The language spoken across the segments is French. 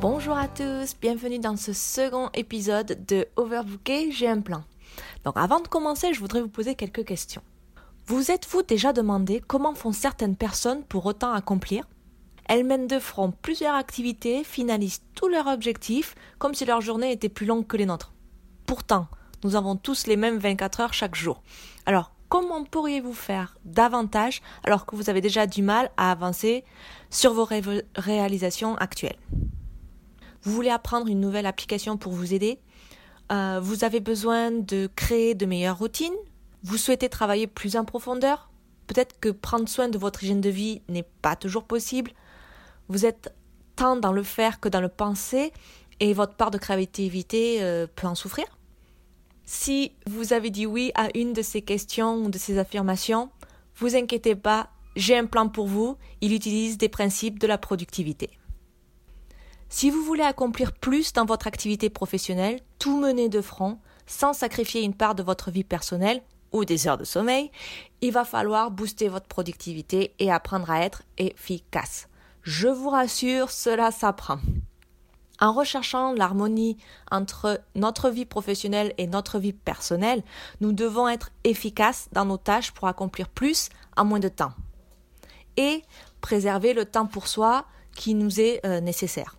Bonjour à tous, bienvenue dans ce second épisode de Overbooké, j'ai un plan. Donc avant de commencer, je voudrais vous poser quelques questions. Vous êtes-vous déjà demandé comment font certaines personnes pour autant accomplir? Elles mènent de front plusieurs activités, finalisent tous leurs objectifs, comme si leur journée était plus longue que les nôtres. Pourtant, nous avons tous les mêmes 24 heures chaque jour. Alors, comment pourriez-vous faire davantage alors que vous avez déjà du mal à avancer sur vos réalisations actuelles? Vous voulez apprendre une nouvelle application pour vous aider euh, Vous avez besoin de créer de meilleures routines Vous souhaitez travailler plus en profondeur Peut-être que prendre soin de votre hygiène de vie n'est pas toujours possible. Vous êtes tant dans le faire que dans le penser et votre part de créativité euh, peut en souffrir si vous avez dit oui à une de ces questions ou de ces affirmations, vous inquiétez pas, j'ai un plan pour vous, il utilise des principes de la productivité. Si vous voulez accomplir plus dans votre activité professionnelle, tout mener de front, sans sacrifier une part de votre vie personnelle ou des heures de sommeil, il va falloir booster votre productivité et apprendre à être efficace. Je vous rassure, cela s'apprend. En recherchant l'harmonie entre notre vie professionnelle et notre vie personnelle, nous devons être efficaces dans nos tâches pour accomplir plus en moins de temps et préserver le temps pour soi qui nous est euh, nécessaire.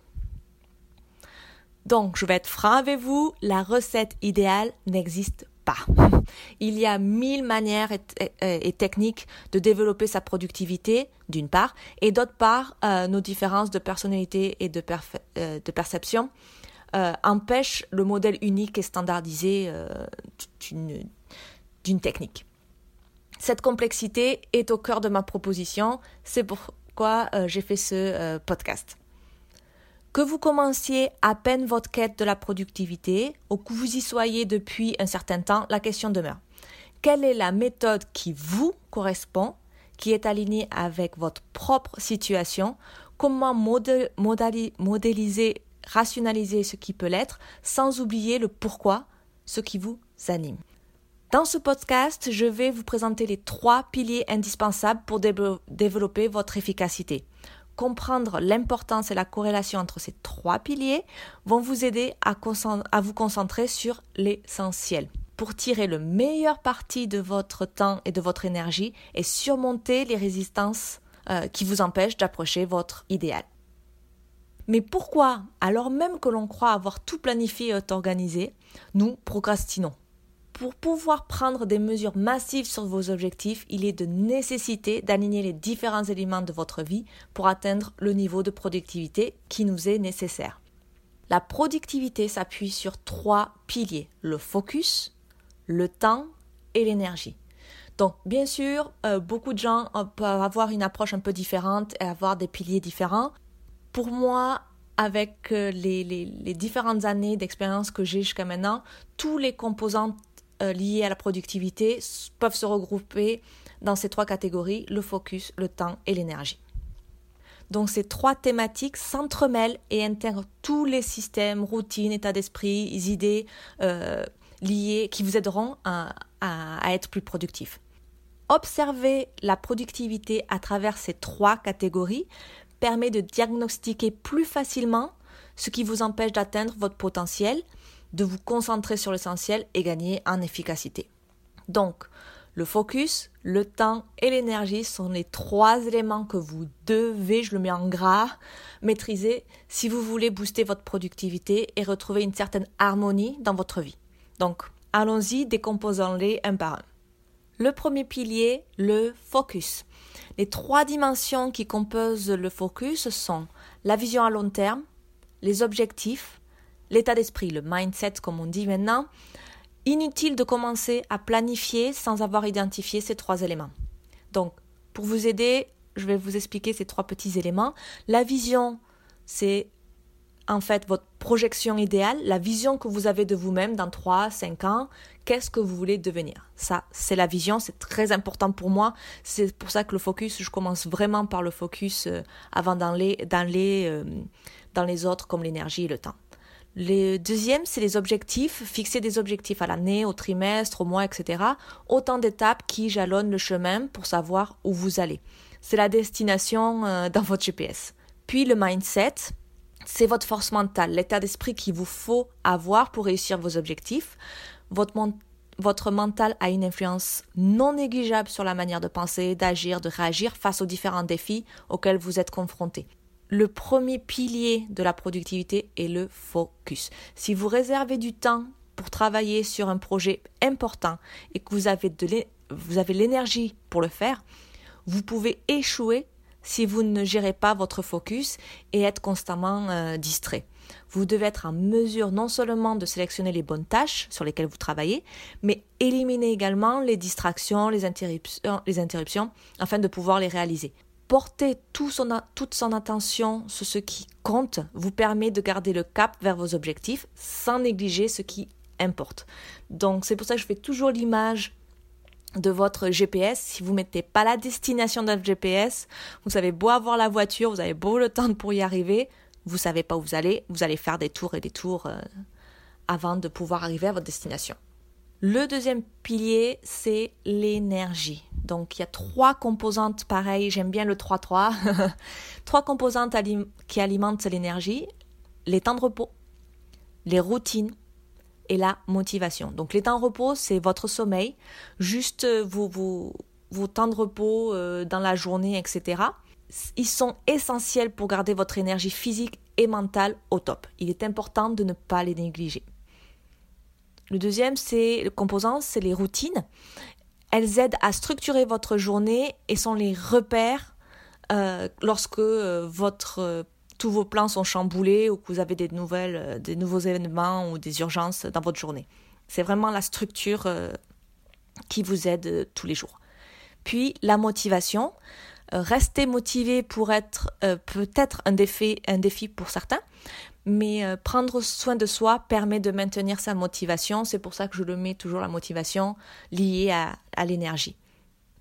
Donc, je vais être franc avec vous, la recette idéale n'existe pas. Il y a mille manières et, techniques de développer sa productivité, d'une part, et d'autre part, euh, nos différences de personnalité et de, euh, perception euh, empêchent le modèle unique et standardisé d'une technique. Cette complexité est au cœur de ma proposition, c'est pourquoi j'ai fait ce podcast. Que vous commenciez à peine votre quête de la productivité ou que vous y soyez depuis un certain temps, la question demeure. Quelle est la méthode qui vous correspond, qui est alignée avec votre propre situation? Comment modéliser, rationaliser ce qui peut l'être sans oublier le pourquoi, ce qui vous anime? Dans ce podcast, je vais vous présenter les trois piliers indispensables pour développer votre efficacité comprendre l'importance et la corrélation entre ces trois piliers vont vous aider à, vous concentrer sur l'essentiel pour tirer le meilleur parti de votre temps et de votre énergie et surmonter les résistances euh, qui vous empêchent d'approcher votre idéal. Mais pourquoi, alors même que l'on croit avoir tout planifié et organisé, nous procrastinons? Pour pouvoir prendre des mesures massives sur vos objectifs, il est de nécessité d'aligner les différents éléments de votre vie pour atteindre le niveau de productivité qui nous est nécessaire. La productivité s'appuie sur trois piliers, le focus, le temps et l'énergie. Donc, bien sûr, euh, beaucoup de gens euh, peuvent avoir une approche un peu différente et avoir des piliers différents. Pour moi, avec euh, les, les différentes années d'expérience que j'ai jusqu'à maintenant, tous les composants euh, liées à la productivité peuvent se regrouper dans ces trois catégories, le focus, le temps et l'énergie. Donc ces trois thématiques s'entremêlent et intègrent tous les systèmes, routines, états d'esprit, idées euh, liées qui vous aideront à, à être plus productif. Observer la productivité à travers ces trois catégories permet de diagnostiquer plus facilement ce qui vous empêche d'atteindre votre potentiel de vous concentrer sur l'essentiel et gagner en efficacité. Donc, le focus, le temps et l'énergie sont les trois éléments que vous devez, je le mets en gras, maîtriser si vous voulez booster votre productivité et retrouver une certaine harmonie dans votre vie. Donc, allons-y, décomposons-les un par un. Le premier pilier, le focus. Les trois dimensions qui composent le focus sont la vision à long terme, les objectifs l'état d'esprit, le mindset comme on dit maintenant, inutile de commencer à planifier sans avoir identifié ces trois éléments. Donc, pour vous aider, je vais vous expliquer ces trois petits éléments. La vision, c'est en fait votre projection idéale, la vision que vous avez de vous-même dans 3, 5 ans, qu'est-ce que vous voulez devenir? Ça, c'est la vision, c'est très important pour moi. C'est pour ça que le focus, je commence vraiment par le focus euh, avant dans les, euh, dans les autres comme l'énergie et le temps. Le deuxième, c'est les objectifs, fixer des objectifs à l'année, au trimestre, au mois, etc. Autant d'étapes qui jalonnent le chemin pour savoir où vous allez. C'est la destination euh, dans votre GPS. Puis le mindset, c'est votre force mentale, l'état d'esprit qu'il vous faut avoir pour réussir vos objectifs. Votre, votre mental a une influence non négligeable sur la manière de penser, d'agir, de réagir face aux différents défis auxquels vous êtes confrontés le premier pilier de la productivité est le focus. Si vous réservez du temps pour travailler sur un projet important et que vous avez l'énergie pour le faire, vous pouvez échouer si vous ne gérez pas votre focus et être constamment euh, distrait. Vous devez être en mesure non seulement de sélectionner les bonnes tâches sur lesquelles vous travaillez, mais éliminer également les distractions, les interruptions, les interruptions afin de pouvoir les réaliser porter toute son attention sur ce qui compte vous permet de garder le cap vers vos objectifs sans négliger ce qui importe. Donc c'est pour ça que je fais toujours l'image de votre GPS. Si vous mettez pas la destination dans le GPS, vous savez beau avoir la voiture, vous avez beau le temps pour y arriver, vous savez pas où vous allez, vous allez faire des tours et des tours euh, avant de pouvoir arriver à votre destination. Le deuxième pilier, c'est l'énergie. Donc il y a trois composantes pareilles, j'aime bien le 3-3. trois composantes qui alimentent l'énergie, les temps de repos, les routines et la motivation. Donc les temps de repos, c'est votre sommeil, juste vos, vos, vos temps de repos euh, dans la journée, etc. Ils sont essentiels pour garder votre énergie physique et mentale au top. Il est important de ne pas les négliger. Le deuxième, c'est le composant, c'est les routines. Elles aident à structurer votre journée et sont les repères euh, lorsque euh, votre, euh, tous vos plans sont chamboulés ou que vous avez des nouvelles, des nouveaux événements ou des urgences dans votre journée. C'est vraiment la structure qui vous aide tous les jours. Puis la motivation. Rester motivé pour être peut-être un défi, un défi pour certains, mais euh, prendre soin de soi permet de maintenir sa motivation. C'est pour ça que je le mets toujours la motivation liée à, à l'énergie.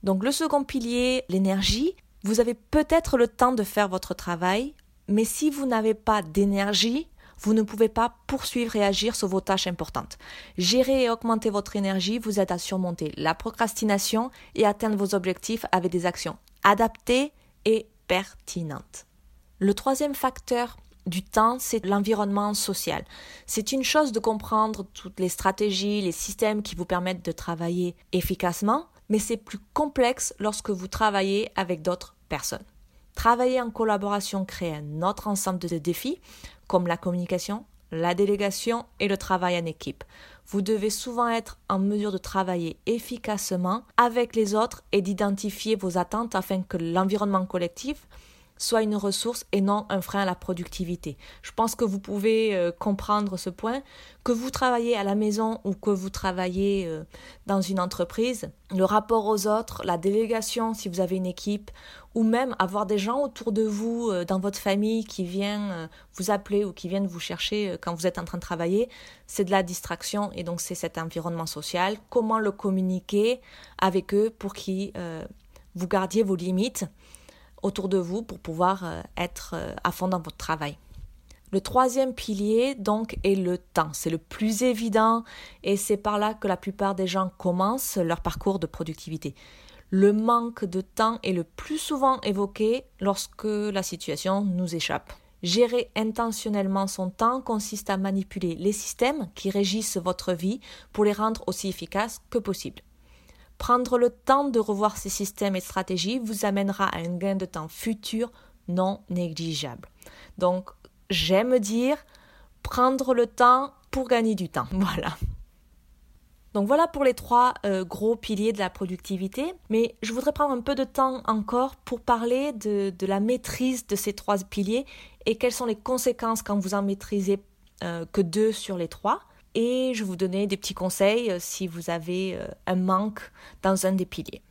Donc le second pilier, l'énergie, vous avez peut-être le temps de faire votre travail, mais si vous n'avez pas d'énergie, vous ne pouvez pas poursuivre et agir sur vos tâches importantes. Gérer et augmenter votre énergie vous aide à surmonter la procrastination et atteindre vos objectifs avec des actions adaptées et pertinentes. Le troisième facteur du temps, c'est l'environnement social. C'est une chose de comprendre toutes les stratégies, les systèmes qui vous permettent de travailler efficacement, mais c'est plus complexe lorsque vous travaillez avec d'autres personnes. Travailler en collaboration crée un autre ensemble de défis, comme la communication, la délégation et le travail en équipe. Vous devez souvent être en mesure de travailler efficacement avec les autres et d'identifier vos attentes afin que l'environnement collectif soit une ressource et non un frein à la productivité. Je pense que vous pouvez euh, comprendre ce point, que vous travaillez à la maison ou que vous travaillez euh, dans une entreprise, le rapport aux autres, la délégation si vous avez une équipe, ou même avoir des gens autour de vous euh, dans votre famille qui viennent vous appeler ou qui viennent vous chercher quand vous êtes en train de travailler, c'est de la distraction et donc c'est cet environnement social. Comment le communiquer avec eux pour qu'ils vous gardiez vos limites autour de vous pour pouvoir euh, être euh, à fond dans votre travail. Le troisième pilier, donc, est le temps. C'est le plus évident et c'est par là que la plupart des gens commencent leur parcours de productivité. Le manque de temps est le plus souvent évoqué lorsque la situation nous échappe. Gérer intentionnellement son temps consiste à manipuler les systèmes qui régissent votre vie pour les rendre aussi efficaces que possible. Prendre le temps de revoir ces systèmes et stratégies vous amènera à un gain de temps futur non négligeable. Donc, j'aime dire prendre le temps pour gagner du temps. Voilà. Donc voilà pour les trois euh, gros piliers de la productivité. Mais je voudrais prendre un peu de temps encore pour parler de, la maîtrise de ces trois piliers et quelles sont les conséquences quand vous en maîtrisez euh, que deux sur les trois et je vous donner des petits conseils euh, si vous avez un manque dans un des piliers.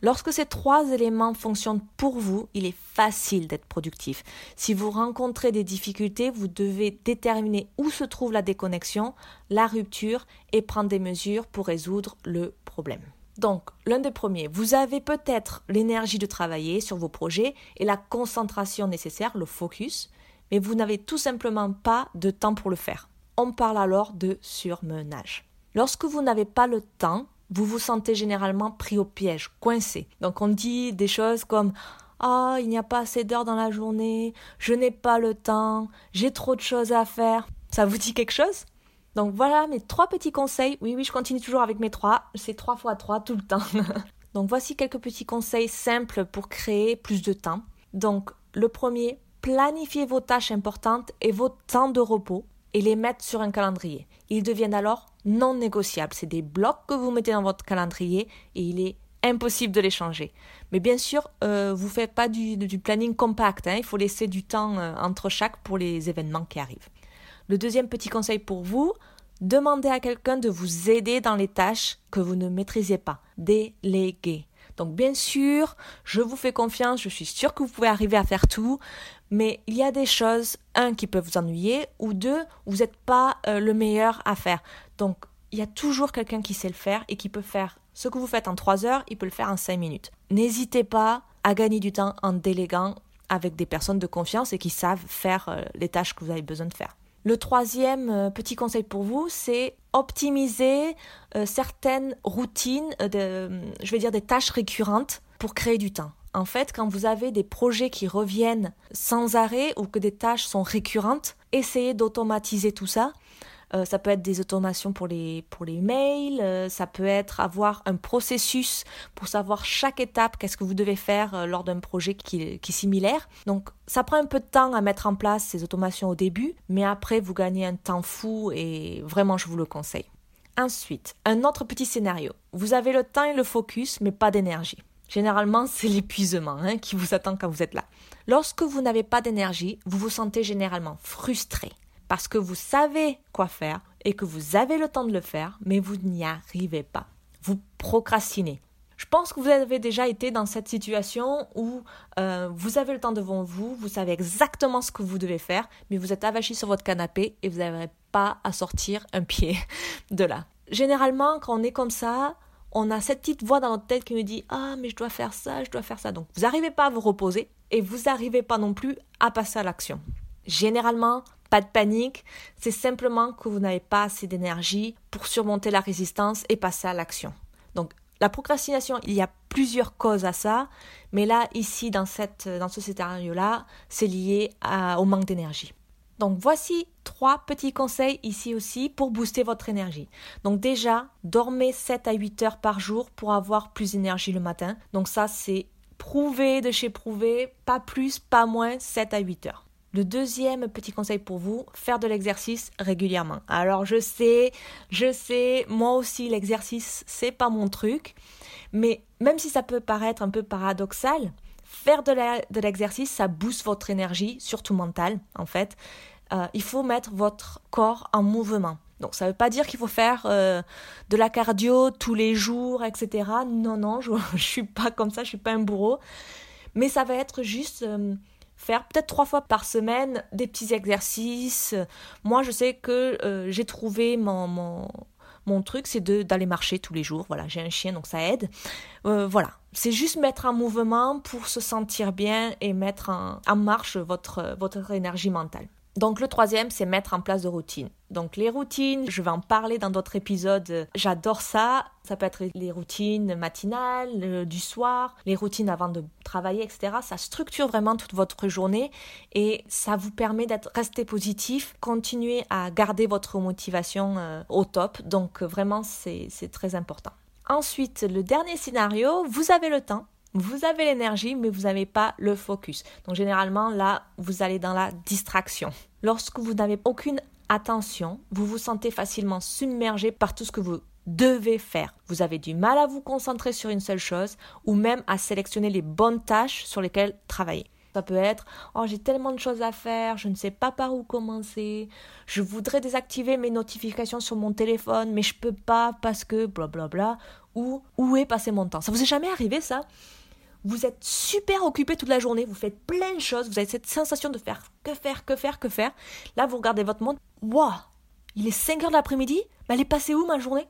Lorsque ces trois éléments fonctionnent pour vous, il est facile d'être productif. Si vous rencontrez des difficultés, vous devez déterminer où se trouve la déconnexion, la rupture et prendre des mesures pour résoudre le problème. Donc, l'un des premiers, vous avez peut-être l'énergie de travailler sur vos projets et la concentration nécessaire, le focus, mais vous n'avez tout simplement pas de temps pour le faire. On parle alors de surmenage. Lorsque vous n'avez pas le temps, vous vous sentez généralement pris au piège, coincé. Donc on dit des choses comme Ah, il n'y a pas assez d'heures dans la journée, je n'ai pas le temps, j'ai trop de choses à faire. Ça vous dit quelque chose? Donc voilà mes trois petits conseils. Oui, oui, je continue toujours avec mes trois. C'est trois fois trois tout le temps. Donc voici quelques petits conseils simples pour créer plus de temps. Donc le premier, planifiez vos tâches importantes et vos temps de repos et les mettre sur un calendrier. Ils deviennent alors non négociables. C'est des blocs que vous mettez dans votre calendrier et il est impossible de les changer. Mais bien sûr, euh, vous ne faites pas du, planning compact. Hein. Il faut laisser du temps euh, entre chaque pour les événements qui arrivent. Le deuxième petit conseil pour vous, demandez à quelqu'un de vous aider dans les tâches que vous ne maîtrisez pas. Déléguer. Donc bien sûr, je vous fais confiance, je suis sûre que vous pouvez arriver à faire tout, mais il y a des choses, un, qui peuvent vous ennuyer, ou deux, vous n'êtes pas euh, le meilleur à faire. Donc il y a toujours quelqu'un qui sait le faire et qui peut faire ce que vous faites en trois heures, il peut le faire en cinq minutes. N'hésitez pas à gagner du temps en déléguant avec des personnes de confiance et qui savent faire euh, les tâches que vous avez besoin de faire. Le troisième euh, petit conseil pour vous, c'est optimiser euh, certaines routines, euh, je vais dire des tâches récurrentes pour créer du temps. En fait, quand vous avez des projets qui reviennent sans arrêt ou que des tâches sont récurrentes, essayez d'automatiser tout ça euh, ça peut être des automations pour les, pour les mails, euh, ça peut être avoir un processus pour savoir chaque étape, qu'est-ce que vous devez faire euh, lors d'un projet qui, qui est similaire. Donc ça prend un peu de temps à mettre en place ces automations au début, mais après vous gagnez un temps fou et vraiment je vous le conseille. Ensuite, un autre petit scénario. Vous avez le temps et le focus, mais pas d'énergie. Généralement, c'est l'épuisement hein, qui vous attend quand vous êtes là. Lorsque vous n'avez pas d'énergie, vous vous sentez généralement frustré, parce que vous savez quoi faire et que vous avez le temps de le faire, mais vous n'y arrivez pas. Vous procrastinez. Je pense que vous avez déjà été dans cette situation où euh, vous avez le temps devant vous, vous savez exactement ce que vous devez faire, mais vous êtes avachi sur votre canapé et vous n'avez pas à sortir un pied de là. Généralement, quand on est comme ça, on a cette petite voix dans notre tête qui nous dit Ah, mais je dois faire ça, je dois faire ça. Donc, vous n'arrivez pas à vous reposer et vous n'arrivez pas non plus à passer à l'action. Généralement, pas de panique, c'est simplement que vous n'avez pas assez d'énergie pour surmonter la résistance et passer à l'action. Donc la procrastination, il y a plusieurs causes à ça, mais là, ici, dans, cette, ce scénario-là, c'est lié au manque d'énergie. Donc voici trois petits conseils ici aussi pour booster votre énergie. Donc déjà, dormez 7 à 8 heures par jour pour avoir plus d'énergie le matin. Donc ça, c'est prouvé de chez prouvé, pas plus, pas moins, 7 à 8 heures. Le deuxième petit conseil pour vous, faire de l'exercice régulièrement. Alors je sais, je sais, moi aussi l'exercice c'est pas mon truc, mais même si ça peut paraître un peu paradoxal, faire de l'exercice ça booste votre énergie, surtout mentale en fait. Euh, il faut mettre votre corps en mouvement. Donc ça ne veut pas dire qu'il faut faire euh, de la cardio tous les jours, etc. Non, non, je ne suis pas comme ça, je suis pas un bourreau. Mais ça va être juste euh, faire peut-être trois fois par semaine des petits exercices. Moi, je sais que euh, j'ai trouvé mon, mon, mon truc, c'est d'aller marcher tous les jours. Voilà, j'ai un chien, donc ça aide. Euh, voilà, c'est juste mettre en mouvement pour se sentir bien et mettre en, en marche votre, votre énergie mentale. Donc le troisième, c'est mettre en place de routines. Donc les routines, je vais en parler dans d'autres épisodes. J'adore ça. Ça peut être les routines matinales, du soir, les routines avant de travailler, etc. Ça structure vraiment toute votre journée et ça vous permet d'être resté positif, continuer à garder votre motivation euh, au top. Donc vraiment, c'est très important. Ensuite, le dernier scénario, vous avez le temps vous avez l'énergie, mais vous n'avez pas le focus. Donc généralement, là, vous allez dans la distraction. Lorsque vous n'avez aucune attention, vous vous sentez facilement submergé par tout ce que vous devez faire. Vous avez du mal à vous concentrer sur une seule chose ou même à sélectionner les bonnes tâches sur lesquelles travailler. Ça peut être Oh, j'ai tellement de choses à faire, je ne sais pas par où commencer, je voudrais désactiver mes notifications sur mon téléphone, mais je peux pas parce que blablabla, ou où est passé mon temps. Ça vous est jamais arrivé ça? Vous êtes super occupé toute la journée, vous faites plein de choses, vous avez cette sensation de faire que faire, que faire, que faire. Là, vous regardez votre montre, waouh, il est 5 heures de l'après-midi, mais elle est passée où ma journée?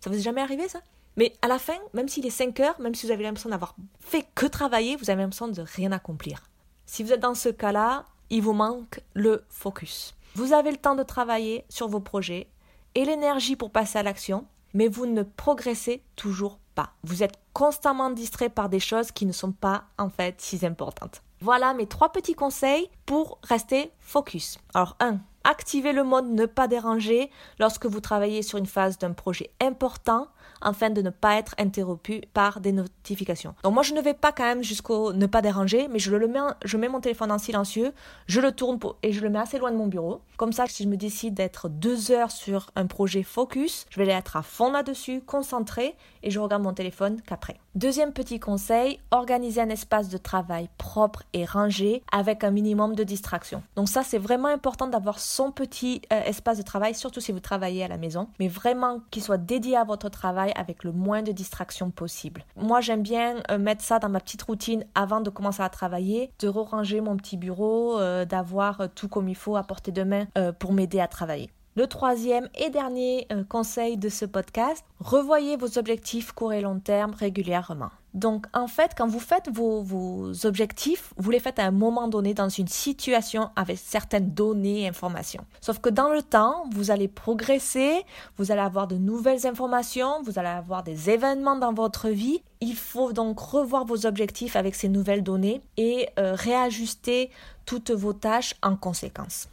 Ça vous est jamais arrivé ça? Mais à la fin, même s'il est 5 heures, même si vous avez l'impression d'avoir fait que travailler, vous avez l'impression de rien accomplir. Si vous êtes dans ce cas-là, il vous manque le focus. Vous avez le temps de travailler sur vos projets et l'énergie pour passer à l'action, mais vous ne progressez toujours pas. Vous êtes constamment distrait par des choses qui ne sont pas en fait si importantes. Voilà mes trois petits conseils pour rester focus. Alors 1. Activez le mode ne pas déranger lorsque vous travaillez sur une phase d'un projet important afin de ne pas être interrompu par des notifications. Donc moi je ne vais pas quand même jusqu'au ne pas déranger, mais je le mets, je mets mon téléphone en silencieux, je le tourne et je le mets assez loin de mon bureau. Comme ça, si je me décide d'être deux heures sur un projet focus, je vais être à fond là-dessus, concentré, et je regarde mon téléphone qu'après. Deuxième petit conseil, organiser un espace de travail propre et rangé avec un minimum de distraction. Donc ça, c'est vraiment important d'avoir son petit euh, espace de travail, surtout si vous travaillez à la maison, mais vraiment qu'il soit dédié à votre travail avec le moins de distractions possible. Moi, j'aime bien euh, mettre ça dans ma petite routine avant de commencer à travailler, de ranger mon petit bureau, euh, d'avoir tout comme il faut à portée de main pour m'aider à travailler. Le troisième et dernier euh, conseil de ce podcast, revoyez vos objectifs court et long terme régulièrement. Donc en fait, quand vous faites vos, objectifs, vous les faites à un moment donné dans une situation avec certaines données et informations. Sauf que dans le temps, vous allez progresser, vous allez avoir de nouvelles informations, vous allez avoir des événements dans votre vie. Il faut donc revoir vos objectifs avec ces nouvelles données et euh, réajuster toutes vos tâches en conséquence.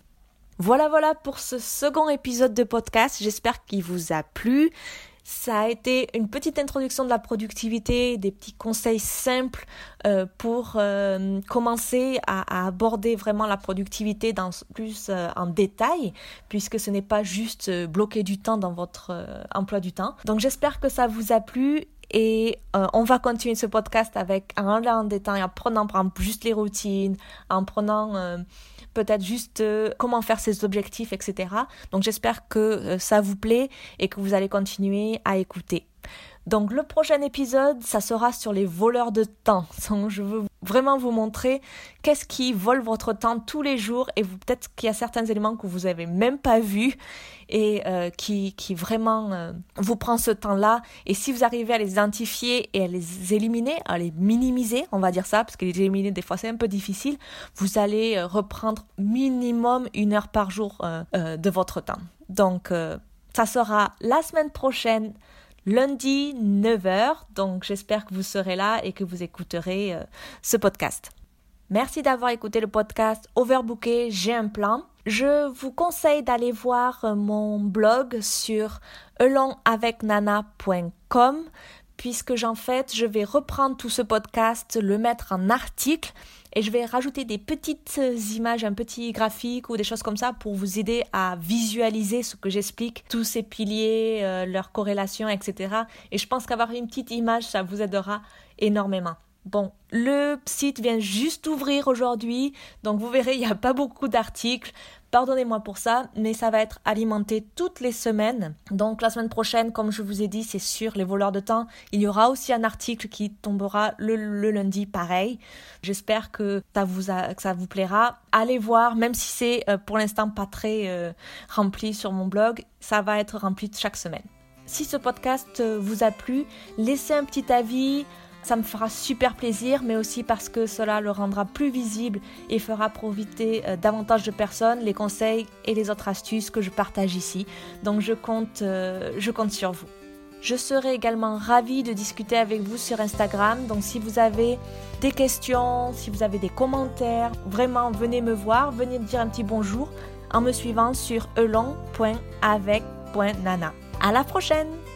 Voilà, voilà pour ce second épisode de podcast. J'espère qu'il vous a plu. Ça a été une petite introduction de la productivité, des petits conseils simples euh, pour euh, commencer à, aborder vraiment la productivité dans, plus euh, en détail, puisque ce n'est pas juste bloquer du temps dans votre emploi du temps. Donc j'espère que ça vous a plu et on va continuer ce podcast avec en allant en détail, en prenant par exemple juste les routines, en prenant peut-être juste euh, comment faire ses objectifs, etc. Donc j'espère que euh, ça vous plaît et que vous allez continuer à écouter. Donc le prochain épisode, ça sera sur les voleurs de temps. Donc je veux vraiment vous montrer qu'est-ce qui vole votre temps tous les jours et peut-être qu'il y a certains éléments que vous n'avez même pas vus et euh, qui, qui vraiment euh, vous prend ce temps-là. Et si vous arrivez à les identifier et à les éliminer, à les minimiser, on va dire ça, parce que les éliminer des fois c'est un peu difficile, vous allez euh, reprendre minimum une heure par jour de votre temps. Donc ça sera la semaine prochaine lundi 9h. Donc j'espère que vous serez là et que vous écouterez euh, ce podcast. Merci d'avoir écouté le podcast Overbooké, j'ai un plan. Je vous conseille d'aller voir euh, mon blog sur elonavecnana.com puisque j'en fait, je vais reprendre tout ce podcast, le mettre en article et je vais rajouter des petites images, un petit graphique ou des choses comme ça pour vous aider à visualiser ce que j'explique, tous ces piliers, euh, leurs corrélations, etc. Et je pense qu'avoir une petite image, ça vous aidera énormément. Bon, le site vient juste d'ouvrir aujourd'hui, donc vous verrez, il n'y a pas beaucoup d'articles. Pardonnez-moi pour ça, mais ça va être alimenté toutes les semaines. Donc la semaine prochaine, comme je vous ai dit, c'est sur les voleurs de temps. Il y aura aussi un article qui tombera le, lundi, pareil. J'espère que ça vous plaira. Allez voir, même si c'est euh, pour l'instant pas très euh, rempli sur mon blog, ça va être rempli chaque semaine. Si ce podcast euh, vous a plu, laissez un petit avis ça me fera super plaisir, mais aussi parce que cela le rendra plus visible et fera profiter euh, davantage de personnes les conseils et les autres astuces que je partage ici. Donc je compte, euh, je compte sur vous. Je serai également ravie de discuter avec vous sur Instagram. Donc si vous avez des questions, si vous avez des commentaires, vraiment venez me voir, venez me dire un petit bonjour en me suivant sur elon.avec.nana. À la prochaine!